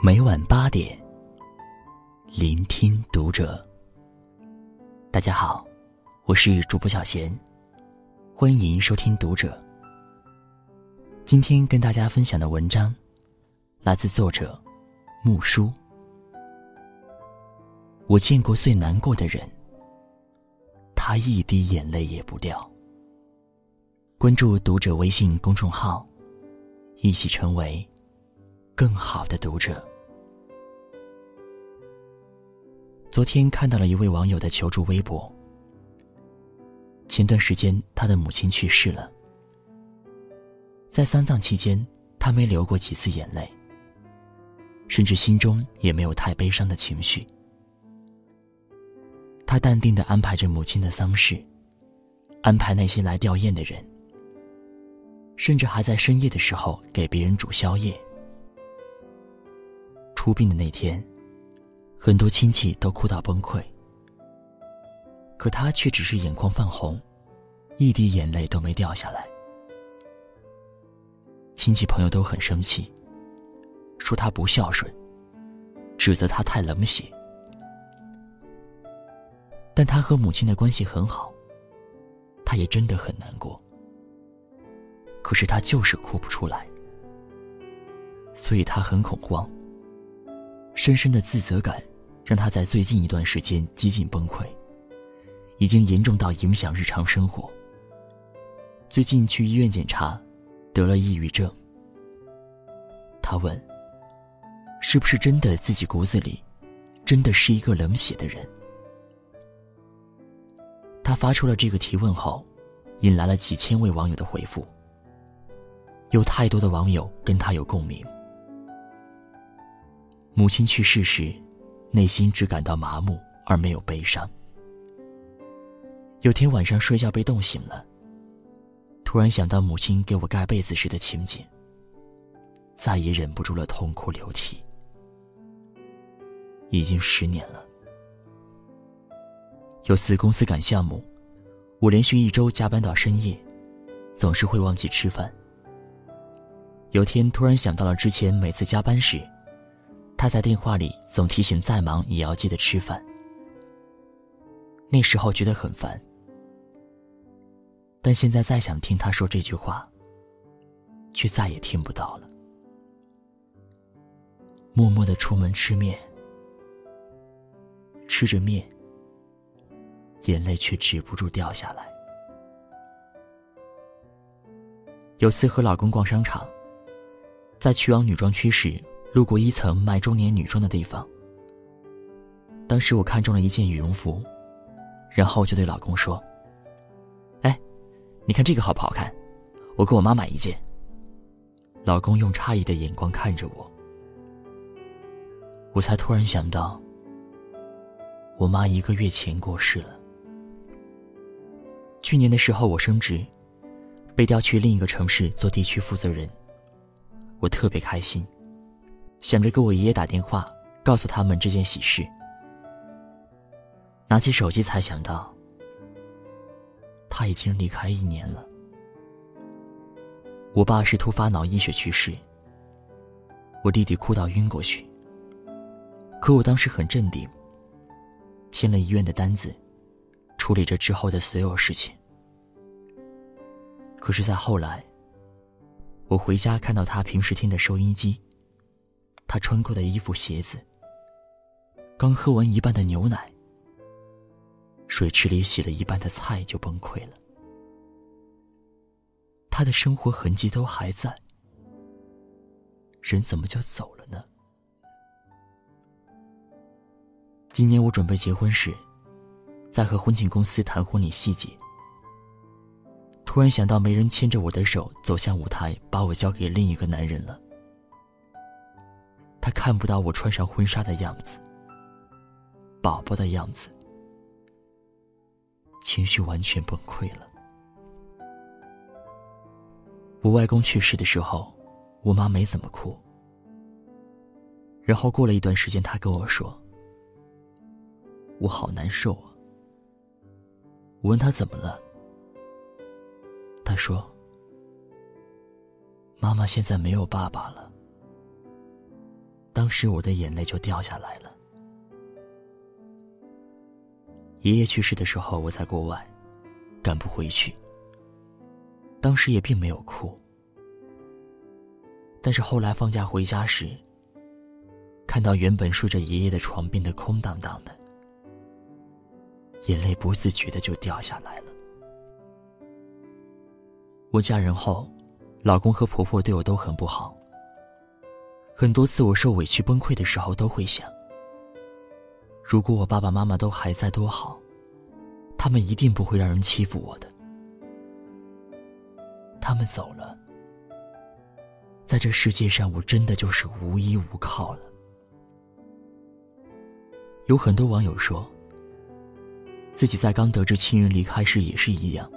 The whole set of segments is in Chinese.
每晚八点，聆听读者。大家好，我是主播小贤，欢迎收听读者。今天跟大家分享的文章，来自作者木叔。我见过最难过的人，他一滴眼泪也不掉。关注读者微信公众号，一起成为。更好的读者。昨天看到了一位网友的求助微博。前段时间，他的母亲去世了，在丧葬期间，他没流过几次眼泪，甚至心中也没有太悲伤的情绪。他淡定的安排着母亲的丧事，安排那些来吊唁的人，甚至还在深夜的时候给别人煮宵夜。出殡的那天，很多亲戚都哭到崩溃，可他却只是眼眶泛红，一滴眼泪都没掉下来。亲戚朋友都很生气，说他不孝顺，指责他太冷血。但他和母亲的关系很好，他也真的很难过，可是他就是哭不出来，所以他很恐慌。深深的自责感，让他在最近一段时间几近崩溃，已经严重到影响日常生活。最近去医院检查，得了抑郁症。他问：“是不是真的自己骨子里，真的是一个冷血的人？”他发出了这个提问后，引来了几千位网友的回复。有太多的网友跟他有共鸣。母亲去世时，内心只感到麻木而没有悲伤。有天晚上睡觉被冻醒了，突然想到母亲给我盖被子时的情景，再也忍不住了，痛哭流涕。已经十年了。有次公司赶项目，我连续一周加班到深夜，总是会忘记吃饭。有天突然想到了之前每次加班时。他在电话里总提醒再忙也要记得吃饭。那时候觉得很烦，但现在再想听他说这句话，却再也听不到了。默默的出门吃面，吃着面，眼泪却止不住掉下来。有次和老公逛商场，在去往女装区时。路过一层卖中年女装的地方，当时我看中了一件羽绒服，然后就对老公说：“哎，你看这个好不好看？我给我妈买一件。”老公用诧异的眼光看着我，我才突然想到，我妈一个月前过世了。去年的时候我升职，被调去另一个城市做地区负责人，我特别开心。想着给我爷爷打电话，告诉他们这件喜事。拿起手机才想到，他已经离开一年了。我爸是突发脑溢血去世。我弟弟哭到晕过去。可我当时很镇定，签了医院的单子，处理着之后的所有事情。可是，在后来，我回家看到他平时听的收音机。他穿过的衣服、鞋子，刚喝完一半的牛奶，水池里洗了一半的菜就崩溃了。他的生活痕迹都还在，人怎么就走了呢？今年我准备结婚时，在和婚庆公司谈婚礼细节，突然想到没人牵着我的手走向舞台，把我交给另一个男人了。他看不到我穿上婚纱的样子，宝宝的样子，情绪完全崩溃了。我外公去世的时候，我妈没怎么哭。然后过了一段时间，他跟我说：“我好难受啊。”我问他怎么了，他说：“妈妈现在没有爸爸了。”当时我的眼泪就掉下来了。爷爷去世的时候，我在国外，赶不回去。当时也并没有哭，但是后来放假回家时，看到原本睡着爷爷的床变得空荡荡的，眼泪不自觉的就掉下来了。我嫁人后，老公和婆婆对我都很不好。很多次我受委屈崩溃的时候，都会想：如果我爸爸妈妈都还在，多好！他们一定不会让人欺负我的。他们走了，在这世界上，我真的就是无依无靠了。有很多网友说，自己在刚得知亲人离开时也是一样，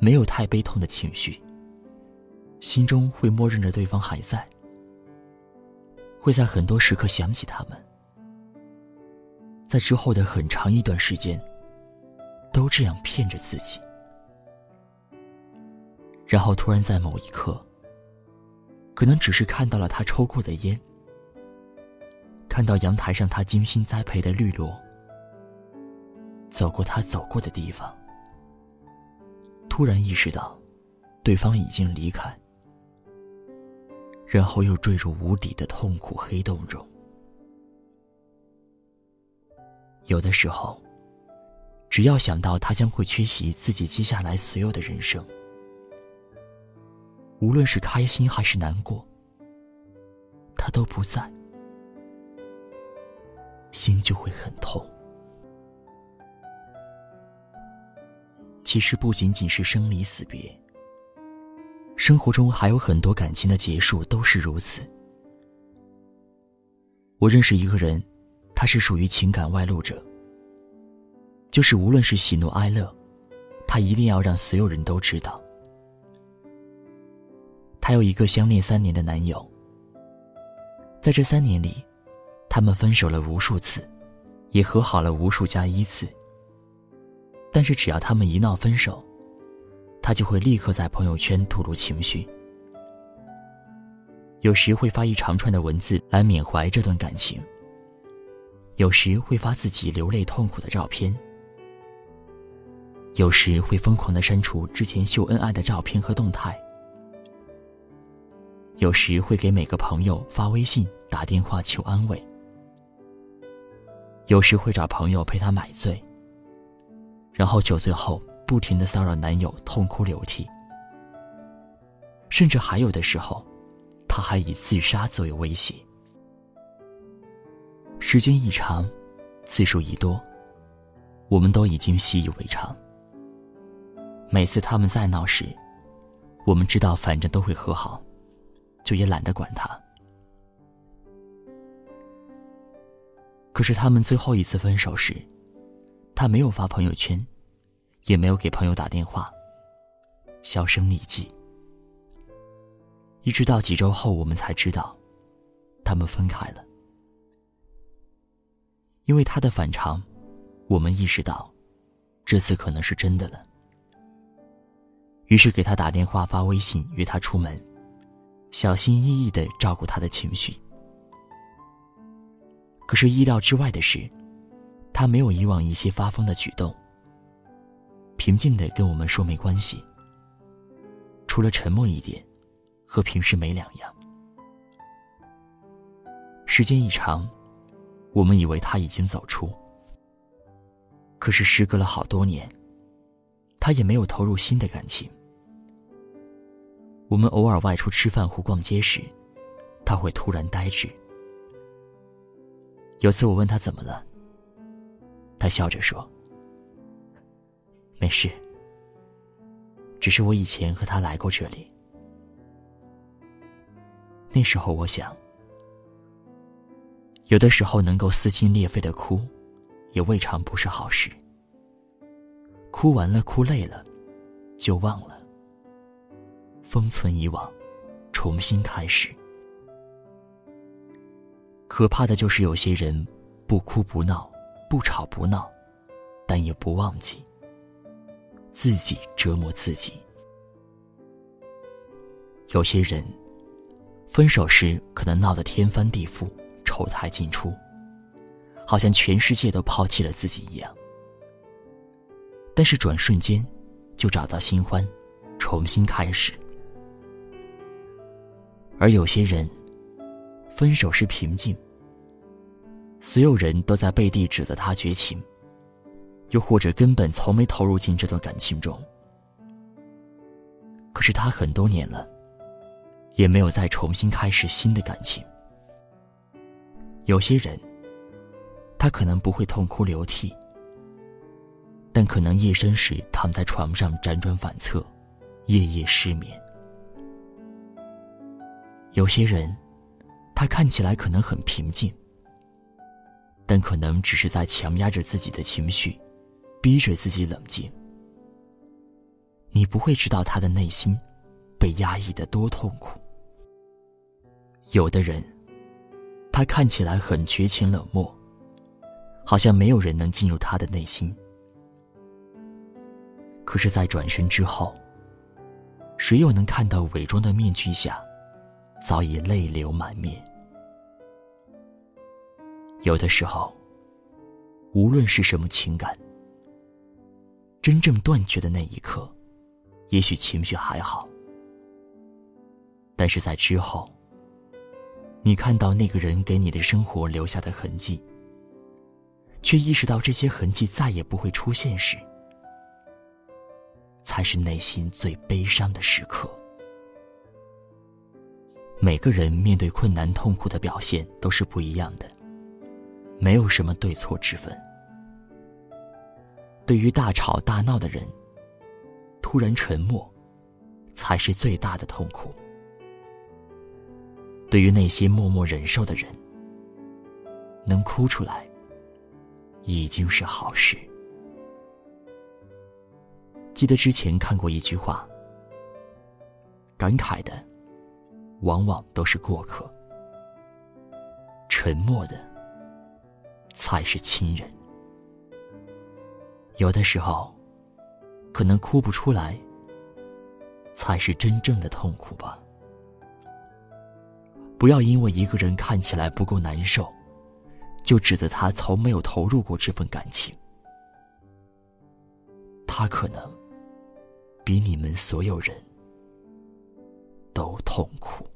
没有太悲痛的情绪，心中会默认着对方还在。会在很多时刻想起他们，在之后的很长一段时间，都这样骗着自己，然后突然在某一刻，可能只是看到了他抽过的烟，看到阳台上他精心栽培的绿萝，走过他走过的地方，突然意识到，对方已经离开。然后又坠入无底的痛苦黑洞中。有的时候，只要想到他将会缺席自己接下来所有的人生，无论是开心还是难过，他都不在，心就会很痛。其实不仅仅是生离死别。生活中还有很多感情的结束都是如此。我认识一个人，他是属于情感外露者，就是无论是喜怒哀乐，他一定要让所有人都知道。他有一个相恋三年的男友，在这三年里，他们分手了无数次，也和好了无数加一次。但是只要他们一闹分手，他就会立刻在朋友圈吐露情绪，有时会发一长串的文字来缅怀这段感情，有时会发自己流泪痛苦的照片，有时会疯狂的删除之前秀恩爱的照片和动态，有时会给每个朋友发微信、打电话求安慰，有时会找朋友陪他买醉，然后酒醉后。不停的骚扰男友，痛哭流涕，甚至还有的时候，他还以自杀作为威胁。时间一长，次数一多，我们都已经习以为常。每次他们再闹时，我们知道反正都会和好，就也懒得管他。可是他们最后一次分手时，他没有发朋友圈。也没有给朋友打电话，销声匿迹。一直到几周后，我们才知道，他们分开了。因为他的反常，我们意识到，这次可能是真的了。于是给他打电话、发微信约他出门，小心翼翼的照顾他的情绪。可是意料之外的是，他没有以往一些发疯的举动。平静的跟我们说没关系，除了沉默一点，和平时没两样。时间一长，我们以为他已经走出，可是时隔了好多年，他也没有投入新的感情。我们偶尔外出吃饭或逛街时，他会突然呆滞。有次我问他怎么了，他笑着说。没事，只是我以前和他来过这里。那时候我想，有的时候能够撕心裂肺的哭，也未尝不是好事。哭完了，哭累了，就忘了，封存以往，重新开始。可怕的就是有些人，不哭不闹，不吵不闹，但也不忘记。自己折磨自己。有些人分手时可能闹得天翻地覆、丑态尽出，好像全世界都抛弃了自己一样。但是转瞬间，就找到新欢，重新开始。而有些人，分手时平静，所有人都在背地指责他绝情，又或者根本从没投入进这段感情中。可是他很多年了，也没有再重新开始新的感情。有些人，他可能不会痛哭流涕。但可能夜深时躺在床上辗转反侧，夜夜失眠。有些人，他看起来可能很平静，但可能只是在强压着自己的情绪，逼着自己冷静。你不会知道他的内心被压抑的多痛苦。有的人，他看起来很绝情冷漠，好像没有人能进入他的内心。可是，在转身之后，谁又能看到伪装的面具下，早已泪流满面？有的时候，无论是什么情感，真正断绝的那一刻，也许情绪还好，但是在之后，你看到那个人给你的生活留下的痕迹，却意识到这些痕迹再也不会出现时，才是内心最悲伤的时刻。每个人面对困难、痛苦的表现都是不一样的，没有什么对错之分。对于大吵大闹的人，突然沉默，才是最大的痛苦；对于那些默默忍受的人，能哭出来，已经是好事。记得之前看过一句话，感慨的，往往都是过客；沉默的，才是亲人。有的时候，可能哭不出来，才是真正的痛苦吧。不要因为一个人看起来不够难受，就指责他从没有投入过这份感情。他可能。比你们所有人都痛苦。